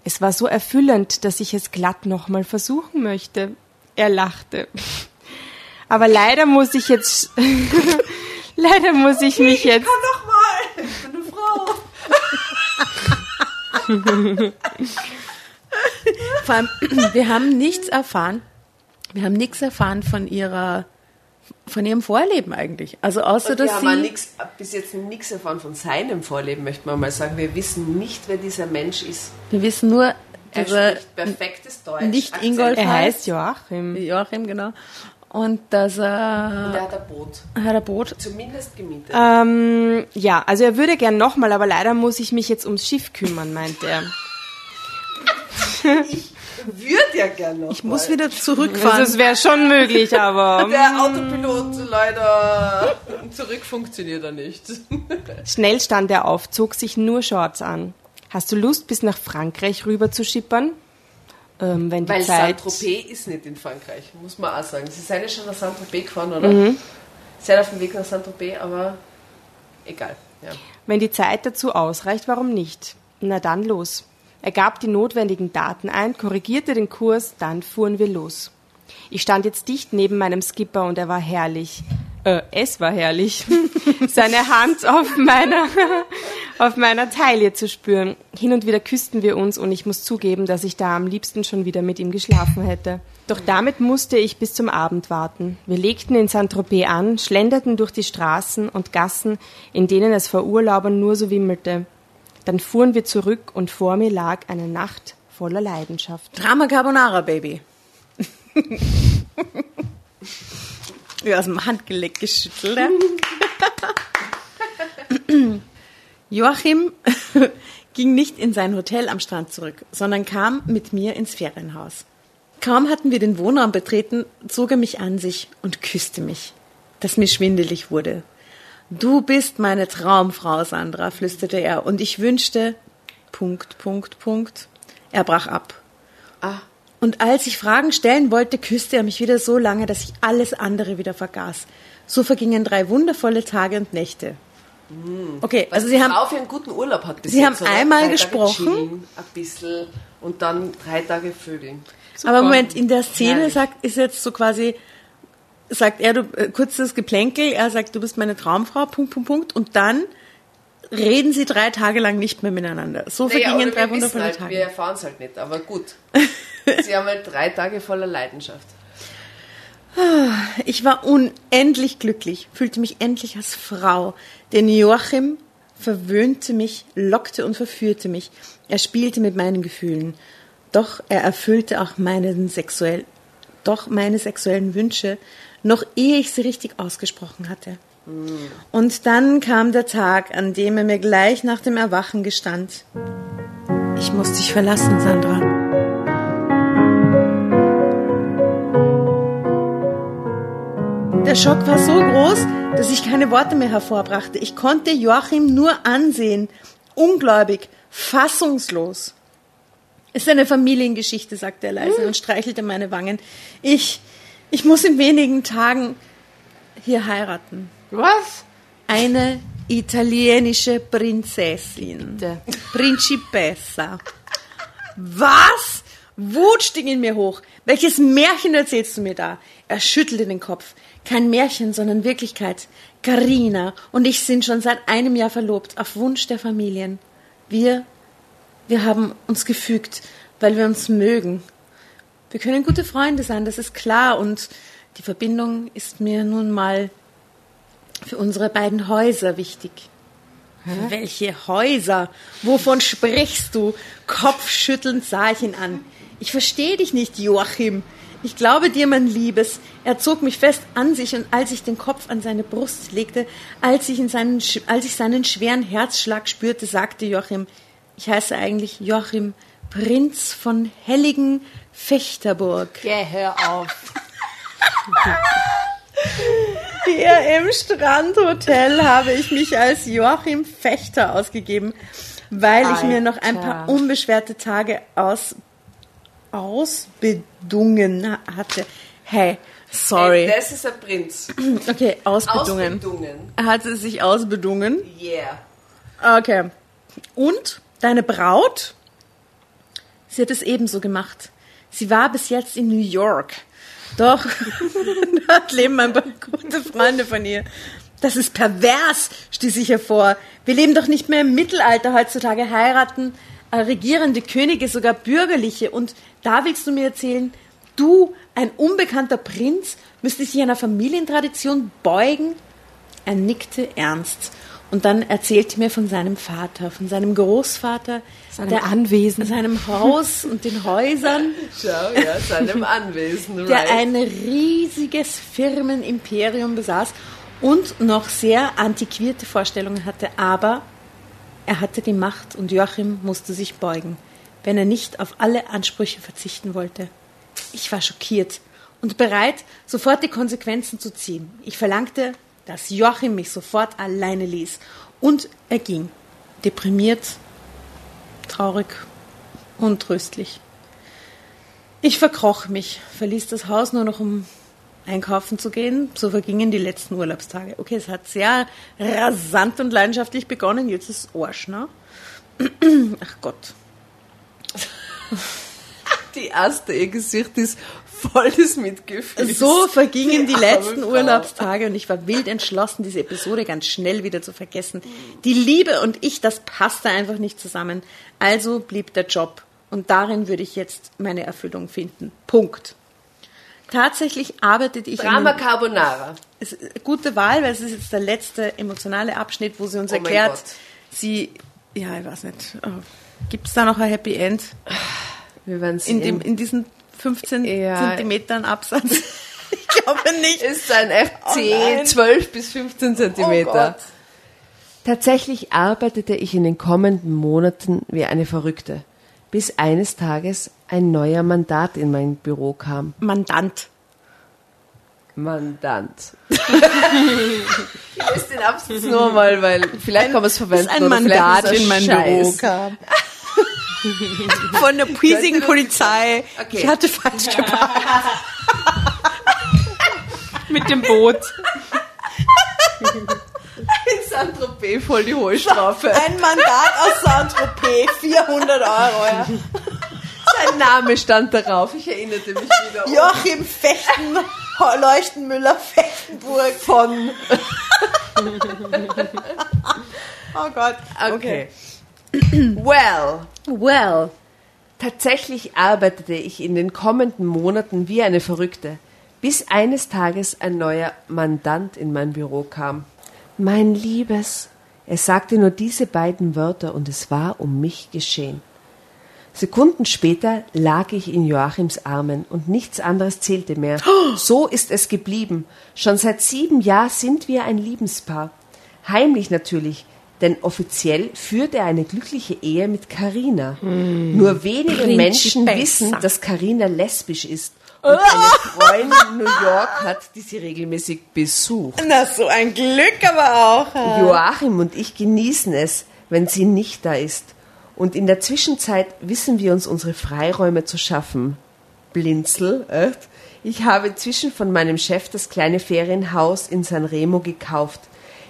Es war so erfüllend, dass ich es glatt nochmal versuchen möchte. Er lachte. Aber leider muss ich jetzt, leider muss ich mich jetzt. Komm doch mal, ich bin eine Frau. Vor allem, wir haben nichts erfahren. Wir haben nichts erfahren von ihrer, von ihrem Vorleben eigentlich. Also außer Und dass haben sie. nix, bis jetzt nichts erfahren von seinem Vorleben, möchte man mal sagen. Wir wissen nicht, wer dieser Mensch ist. Wir wissen nur, Er dass er spricht perfektes Deutsch. nicht Akzent. Ingolf Er heißt. Joachim. Joachim, genau. Und dass Und er er hat ein Boot. hat ein Boot. Zumindest gemietet. Ähm, ja, also er würde gern nochmal, aber leider muss ich mich jetzt ums Schiff kümmern, meint er. Würde ja gerne noch. Ich muss wieder zurückfahren. Also es wäre schon möglich, aber Der Autopilot leider zurück funktioniert er nicht. schnell stand er auf, zog sich nur Shorts an. Hast du Lust, bis nach Frankreich rüber zu schippern? Ähm, wenn die Weil Zeit... Saint-Tropez ist nicht in Frankreich, muss man auch sagen. Sie sind ja schon nach Saint-Tropez gefahren, oder? Mhm. Seid auf dem Weg nach Saint-Tropez, aber egal. Ja. Wenn die Zeit dazu ausreicht, warum nicht? Na dann los. Er gab die notwendigen Daten ein, korrigierte den Kurs, dann fuhren wir los. Ich stand jetzt dicht neben meinem Skipper und er war herrlich. Äh, es war herrlich, seine Hand auf meiner, auf meiner Taille zu spüren. Hin und wieder küssten wir uns und ich muss zugeben, dass ich da am liebsten schon wieder mit ihm geschlafen hätte. Doch damit musste ich bis zum Abend warten. Wir legten in Saint-Tropez an, schlenderten durch die Straßen und Gassen, in denen es vor Urlaubern nur so wimmelte. Dann fuhren wir zurück und vor mir lag eine Nacht voller Leidenschaft. Drama Carbonara, Baby. ja, aus dem Handgelenk geschüttelt. Joachim ging nicht in sein Hotel am Strand zurück, sondern kam mit mir ins Ferienhaus. Kaum hatten wir den Wohnraum betreten, zog er mich an sich und küsste mich, dass mir schwindelig wurde. Du bist meine Traumfrau, Sandra, flüsterte er, und ich wünschte, Punkt, Punkt, Punkt. Er brach ab. Ah, Und als ich Fragen stellen wollte, küsste er mich wieder so lange, dass ich alles andere wieder vergaß. So vergingen drei wundervolle Tage und Nächte. Okay, also Sie haben, für einen guten Urlaub hat bis Sie jetzt, haben oder? einmal Drei gesprochen. ein bisschen und dann drei Tage Vögeln. aber Moment, in der Szene sagt, ist jetzt so quasi, sagt er, du, äh, kurzes Geplänkel, er sagt, du bist meine Traumfrau, Punkt, Punkt, Punkt, und dann reden sie drei Tage lang nicht mehr miteinander. So Naja, vergingen drei wundervolle halt, Tage. Wir erfahren es halt nicht, aber gut. Sie haben halt drei Tage voller Leidenschaft. Ich war unendlich glücklich, fühlte mich endlich als Frau, denn Joachim verwöhnte mich, lockte und verführte mich. Er spielte mit meinen Gefühlen. Doch er erfüllte auch meinen sexuell, doch meine sexuellen Wünsche, noch ehe ich sie richtig ausgesprochen hatte. Und dann kam der Tag, an dem er mir gleich nach dem Erwachen gestand. Ich muss dich verlassen, Sandra. Der Schock war so groß, dass ich keine Worte mehr hervorbrachte. Ich konnte Joachim nur ansehen, ungläubig, fassungslos. Es ist eine Familiengeschichte, sagte er leise und streichelte meine Wangen. Ich, ich muss in wenigen Tagen hier heiraten. Was? Eine italienische Prinzessin. Bitte. Principessa. Was? Wut stieg in mir hoch. Welches Märchen erzählst du mir da? Er schüttelte den Kopf. Kein Märchen, sondern Wirklichkeit. Carina und ich sind schon seit einem Jahr verlobt, auf Wunsch der Familien. Wir, wir haben uns gefügt, weil wir uns mögen. Wir können gute Freunde sein, das ist klar, und die Verbindung ist mir nun mal für unsere beiden Häuser wichtig. Welche Häuser? Wovon sprichst du? Kopfschüttelnd sah ich ihn an. Ich verstehe dich nicht, Joachim. Ich glaube dir, mein Liebes. Er zog mich fest an sich und als ich den Kopf an seine Brust legte, als ich, in seinen, als ich seinen schweren Herzschlag spürte, sagte Joachim, ich heiße eigentlich Joachim, Prinz von Helligen Fechterburg. Geh, hör auf. Hier im Strandhotel habe ich mich als Joachim Fechter ausgegeben, weil ich mir noch ein paar Alter. unbeschwerte Tage aus, ausbedungen hatte. Hey, sorry. Das ist ein Prinz. Okay, ausbedungen. Ausbildungen. Er hatte sich ausbedungen. Yeah. Okay. Und deine Braut? Sie hat es ebenso gemacht. Sie war bis jetzt in New York. Doch, dort leben ein paar gute Freunde von ihr. Das ist pervers, stieß ich hervor. Wir leben doch nicht mehr im Mittelalter heutzutage. Heiraten äh, regierende Könige, sogar bürgerliche. Und da willst du mir erzählen, du, ein unbekannter Prinz, müsstest dich einer Familientradition beugen? Er nickte ernst. Und dann erzählte mir von seinem Vater, von seinem Großvater, Seinem Anwesen. seinem Haus und den Häusern, Schau, ja, seinem Anwesen. der right. ein riesiges Firmenimperium besaß und noch sehr antiquierte Vorstellungen hatte. Aber er hatte die Macht und Joachim musste sich beugen, wenn er nicht auf alle Ansprüche verzichten wollte. Ich war schockiert und bereit, sofort die Konsequenzen zu ziehen. Ich verlangte, dass Joachim mich sofort alleine ließ. Und er ging, deprimiert, traurig, untröstlich. Ich verkroch mich, verließ das Haus nur noch, um einkaufen zu gehen. So vergingen die letzten Urlaubstage. Okay, es hat sehr rasant und leidenschaftlich begonnen. Jetzt ist es Arsch, ne? Ach Gott. Die erste, ihr Gesicht ist voll des Mitgefühls. So vergingen die arme letzten Frau. Urlaubstage und ich war wild entschlossen, diese Episode ganz schnell wieder zu vergessen. Die Liebe und ich, das passte einfach nicht zusammen. Also blieb der Job und darin würde ich jetzt meine Erfüllung finden. Punkt. Tatsächlich arbeitete ich Drama in Carbonara. gute Wahl, weil es ist jetzt der letzte emotionale Abschnitt, wo sie uns Oh erklärt, sie, ja, ich weiß nicht, gibt es da noch ein Happy End Wir werden in, sehen. dem, in diesen 15 Ja. Zentimetern Absatz? ich glaube nicht. ist ein FC nein. 12 bis 15 Zentimeter. Gott. Tatsächlich arbeitete ich in den kommenden Monaten wie eine Verrückte, bis eines Tages ein neuer Mandat in mein Büro kam. Mandant. Mandant. ich lese den Absatz nur mal, weil vielleicht kann man es verwenden. Bis ein Mandat ist in mein Scheiß. Büro kam. Von der piesigen Polizei. Okay. Ich hatte falsch geparkt. Mit dem Boot. In Saint-Tropez voll die Hohlstrafe. Ein Mandat aus Saint-Tropez, 400 Euro. Ja. Sein Name stand darauf. Ich erinnerte mich wieder. Joachim Fechten, Leuchtenmüller, Fechtenburg. Von. Oh Gott. Okay. Well. Well. Tatsächlich arbeitete ich in den kommenden Monaten wie eine Verrückte, bis eines Tages ein neuer Mandant in mein Büro kam. Mein Liebes, er sagte nur diese beiden Wörter und es war um mich geschehen. Sekunden später lag ich in Joachims Armen und nichts anderes zählte mehr. So ist es geblieben. Schon seit sieben Jahren sind wir ein Liebespaar. Heimlich natürlich, denn offiziell führt er eine glückliche Ehe mit Carina. Nur wenige Principessa. Menschen wissen, dass Carina lesbisch ist und eine Freundin in New York hat, die sie regelmäßig besucht. Na, so ein Glück aber auch. Joachim und ich genießen es, wenn sie nicht da ist. Und in der Zwischenzeit wissen wir uns unsere Freiräume zu schaffen. Blinzel, echt? Ich habe inzwischen von meinem Chef das kleine Ferienhaus in San Remo gekauft.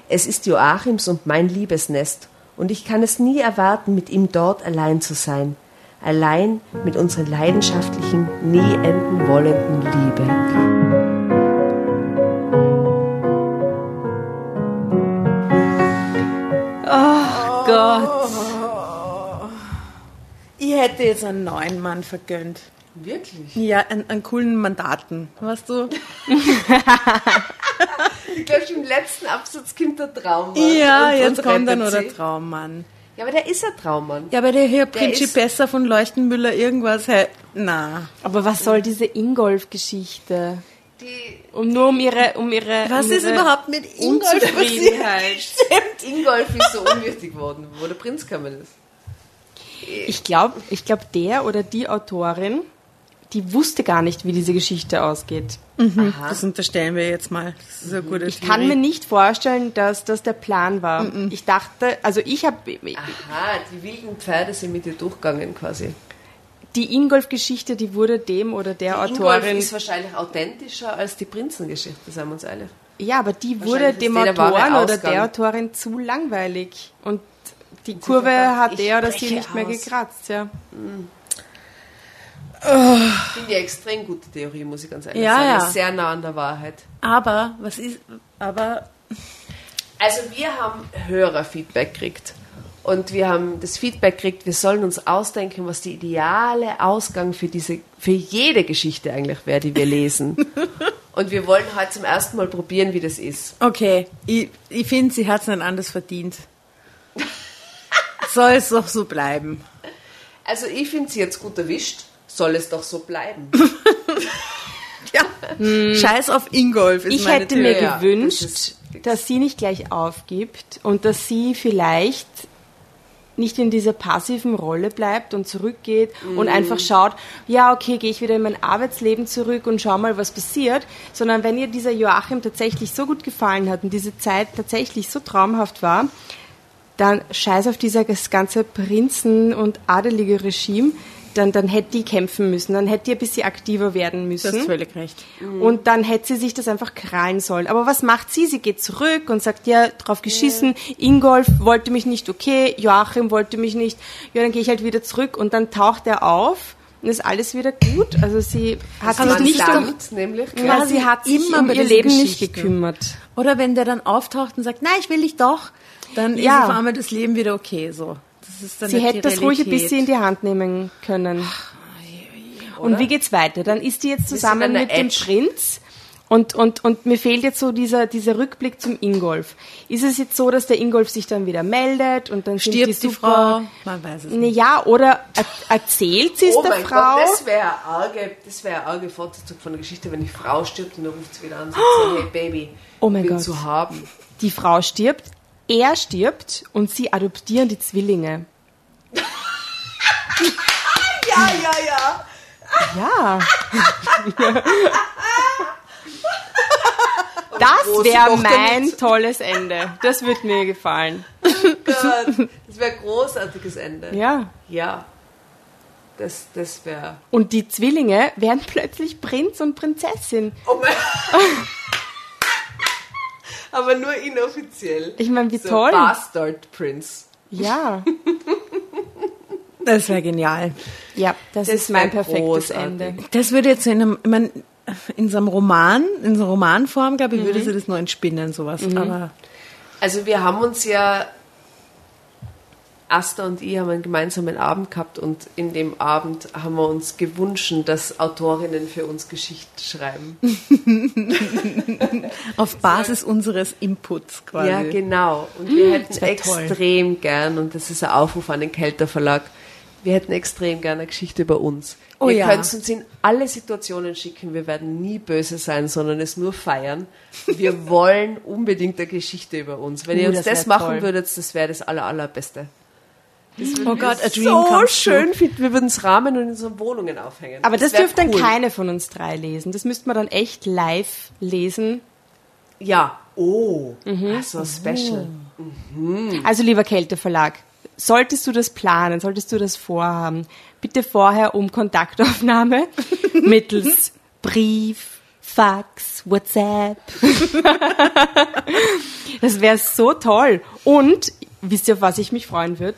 Es ist Joachims und mein Liebesnest. Und ich kann es nie erwarten, mit ihm dort allein zu sein. Allein mit unserer leidenschaftlichen, nie enden wollenden Liebe. Gott. Ich hätte jetzt einen neuen Mann vergönnt. Wirklich? Ja, einen, einen coolen Mandaten, weißt du? Ich glaube, im letzten Absatz kommt der Traummann. Ja, und- jetzt und kommt dann nur rettet der. Traummann. Ja, aber der ist ein Traummann. Ja, aber der Herr Der Principessa von Leuchtenmüller irgendwas, hey, na. Aber was soll diese Ingolf-Geschichte? Die Und nur um ihre, um ihre, Was um ist ihre überhaupt mit Ingolf passiert? Ingolf ist so unwichtig geworden. Wo der Prinz gekommen ist. Ich glaube, ich glaub, der oder die Autorin, die wusste gar nicht, wie diese Geschichte ausgeht. Das unterstellen wir jetzt mal. Das ist eine gute Ich kann mir nicht vorstellen, dass das der Plan war. Ich dachte, also ich habe Aha, die wilden Pferde sind mit dir durchgegangen quasi. die Ingolf-Geschichte, die wurde dem oder der Die Ingolf Autorin. ist wahrscheinlich authentischer als die Prinzengeschichte, seien wir uns ehrlich. Ja, aber die wurde dem Autoren oder der Autorin zu langweilig. Und die Kurve hat der oder sie nicht mehr aus. gekratzt, ja. Ich finde ja extrem gute Theorie, muss ich ganz ehrlich Ja, sagen. ja. Ist sehr nah an der Wahrheit. Aber, was ist, aber, Also wir haben Hörerfeedback gekriegt. Und wir haben das Feedback gekriegt, wir sollen uns ausdenken, was die ideale Ausgang für diese, für jede Geschichte eigentlich wäre, die wir lesen. Und wir wollen heute zum ersten Mal probieren, wie das ist. okay, ich, ich finde, sie hat es nicht anders verdient. Soll es doch so bleiben. Also ich finde sie jetzt gut erwischt, soll es doch so bleiben. Ja. Scheiß auf Ingolf ist Ich meine hätte Theorie. mir Ja, gewünscht, das dass sie nicht gleich aufgibt und dass sie vielleicht nicht in dieser passiven Rolle bleibt und zurückgeht Mhm. und einfach schaut, ja, okay, gehe ich wieder in mein Arbeitsleben zurück und schau mal, was passiert, sondern wenn ihr dieser Joachim tatsächlich so gut gefallen hat und diese Zeit tatsächlich so traumhaft war, dann scheiß auf dieses ganze Prinzen- und adelige Regime, dann, dann hätte die kämpfen müssen, dann hätte die ein bisschen aktiver werden müssen. hast völlig recht. Und dann hätte sie sich das einfach krallen sollen. Aber was macht sie? Sie geht zurück und sagt, ja, drauf geschissen, Ingolf wollte mich nicht, okay, Joachim wollte mich nicht, ja, dann gehe ich halt wieder zurück und dann taucht er auf und ist alles wieder gut. Also sie hat sich nicht um, Land, nämlich. ja, sie hat sich immer um ihr Leben nicht Geschichten. gekümmert. Oder wenn der dann auftaucht und sagt, nein, ich will dich doch, dann Ja. ist auf einmal das Leben wieder okay, so. Das ist dann Sie hätte das ruhig ein bisschen in die Hand nehmen können. Und wie geht's weiter? Dann ist die jetzt zusammen mit dem. Prinz und, und, und mir fehlt jetzt so dieser, dieser Rückblick zum Ingolf. Ist es jetzt so, dass der Ingolf sich dann wieder meldet und dann sind Stirbt die die Frau? Man weiß es nicht. ja, oder er, erzählt sie es Oh der mein Frau? Gott, das wäre eine arge, das wäre arge Fortsetzung von der Geschichte, wenn die Frau stirbt und dann ruft sie wieder an und sagt, so, hey Baby, Oh mein bin Gott. zu haben. Die Frau stirbt, er stirbt und sie adoptieren die Zwillinge. Ja, ja, ja. Ja. Das wäre mein tolles Ende. Das wird mir gefallen. Gott, das wäre ein großartiges Ende. Ja. Ja. Das, das wäre. Und die Zwillinge werden plötzlich Prinz und Prinzessin. Oh mein Aber nur inoffiziell. Ich meine, wie so toll. Bastard Prince. Ja. Das wäre genial. Ja, das, Das ist mein perfektes großartig. Ende. Das würde jetzt in einem, ich mein, in so einem Roman, in so einer Romanform, glaube ich, würde sie das nur entspinnen, sowas. Aber Also wir haben uns ja, Asta und ich haben einen gemeinsamen Abend gehabt und in dem Abend haben wir uns gewünscht, dass Autorinnen für uns Geschichten schreiben. auf Basis unseres Inputs quasi. Ja, genau. Und wir hätten wär toll. extrem gern, und das ist ein Aufruf an den Kelter Verlag, wir hätten extrem gern eine Geschichte über uns. Oh Ihr ja. könnt uns in alle Situationen schicken, wir werden nie böse sein, sondern es nur feiern. Wir wollen unbedingt eine Geschichte über uns. Wenn ihr Uh, uns das das, machen toll. würdet, das wäre das aller, allerbeste. Das Oh Gott, a dream so comes schön finden. Wir würden es rahmen und in unseren Wohnungen aufhängen. Aber das, wär dürfte dann cool. keine von uns drei lesen. Das müsste man dann echt live lesen. Ja. Oh, Mhm. also special. Also lieber Kälte Verlag, solltest du das planen, solltest du das vorhaben, bitte vorher um Kontaktaufnahme mittels Brief, Fax, WhatsApp. das wäre so toll. Und wisst ihr, auf was ich mich freuen würde?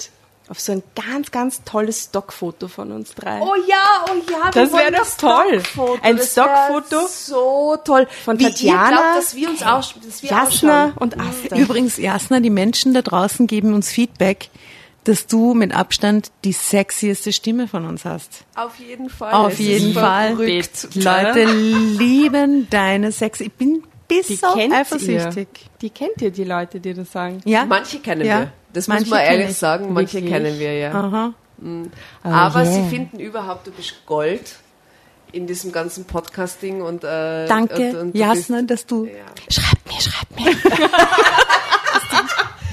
Auf so ein ganz, ganz tolles Stockfoto von uns drei. Oh ja, oh ja, wir Das wär wollen doch toll. Stockfoto. Ein Das Stockfoto So toll. von Wie Tatjana, ihr glaubt, dass wir uns aus, dass wir Jasna ausschauen. und Asta. Übrigens, Jasna, die Menschen da draußen geben uns Feedback, dass du mit Abstand die sexieste Stimme von uns hast. Auf jeden Fall. Auf Es jeden Fall. verrückt. Leute lieben deine Sex. Ich bin bist Die so kennt eifersüchtig. ihr. Die kennt ihr, die Leute, die das sagen. Ja? Manche kennen Ja. wir. Das Manche muss man ehrlich ich. sagen, manche Wirklich? kennen wir ja. Aha. Aber yeah. sie finden überhaupt, du bist Gold in diesem ganzen Podcasting und äh, Danke, und, und du Jasna, bist- dass du. Ja. Schreib mir, schreib mir.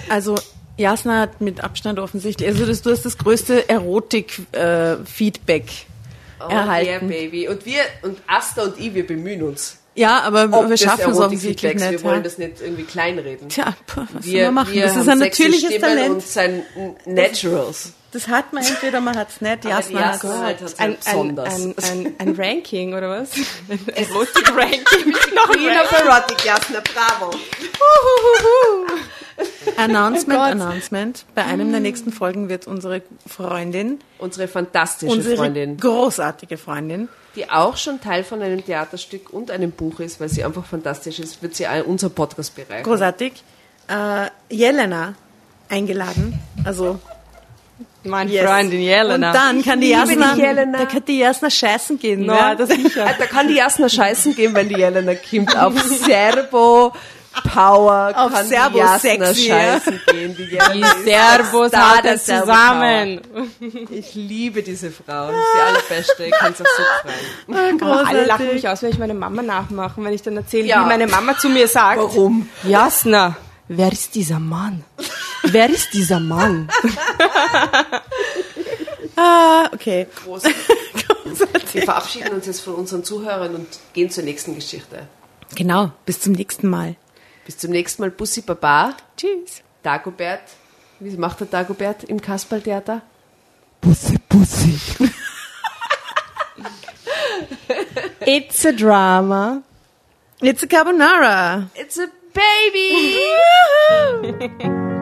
also, Jasna hat mit Abstand offensichtlich, also das, du hast das größte Erotik-Feedback Oh, erhalten. yeah, Baby. Und wir, und Asta und ich, wir bemühen uns. Ja, aber Ob wir schaffen es offensichtlich nicht. Wir wollen ja. das nicht irgendwie kleinreden. Tja, was Wir, man machen? wir Das ist ein natürliches Stimmen Talent. und sein Naturals. Das hat man entweder, man hat es nicht. Aber die Jasna hat Jasna halt hat's Ein, halt ein, ein, ein, ein Ranking, oder was? Ein Erotik-Ranking. Noch ein Queen of Erotic, Jasna, bravo. Announcement, Oh. Announcement. Bei einem der nächsten Folgen wird unsere Freundin, Unsere fantastische unsere Freundin, großartige Freundin, die auch schon Teil von einem Theaterstück und einem Buch ist, weil sie einfach fantastisch ist, wird sie all unser Podcast bereichern. großartig, äh, Jelena eingeladen. Also Meine yes. Freundin Jelena. Und dann kann die Jasna, die Jelena. da kann die Jasna scheißen gehen. No, ja? das sicher. Da kann die Jasna scheißen gehen, wenn die Jelena kommt. Auf Servo Power Auf kann Jasna sexy, ja. scheißen gehen. Die, Die Star hat es zusammen. Ich liebe diese Frau. Das ist die allerbeste. Ich kann es auch so freuen. Aber alle lachen mich aus, wenn ich meine Mama nachmache, wenn ich dann erzähle, Ja. wie meine Mama zu mir sagt. Warum? Jasna, wer ist dieser Mann? Wer ist dieser Mann? Ah, okay. Großartig. Wir verabschieden uns jetzt von unseren Zuhörern und gehen zur nächsten Geschichte. Genau, bis zum nächsten Mal. Bis zum nächsten Mal. Bussi Baba. Tschüss. Dagobert. Wie macht der Dagobert im Kasperltheater? Pussy, pussy. It's a drama. It's a carbonara. It's a baby! Woohoo!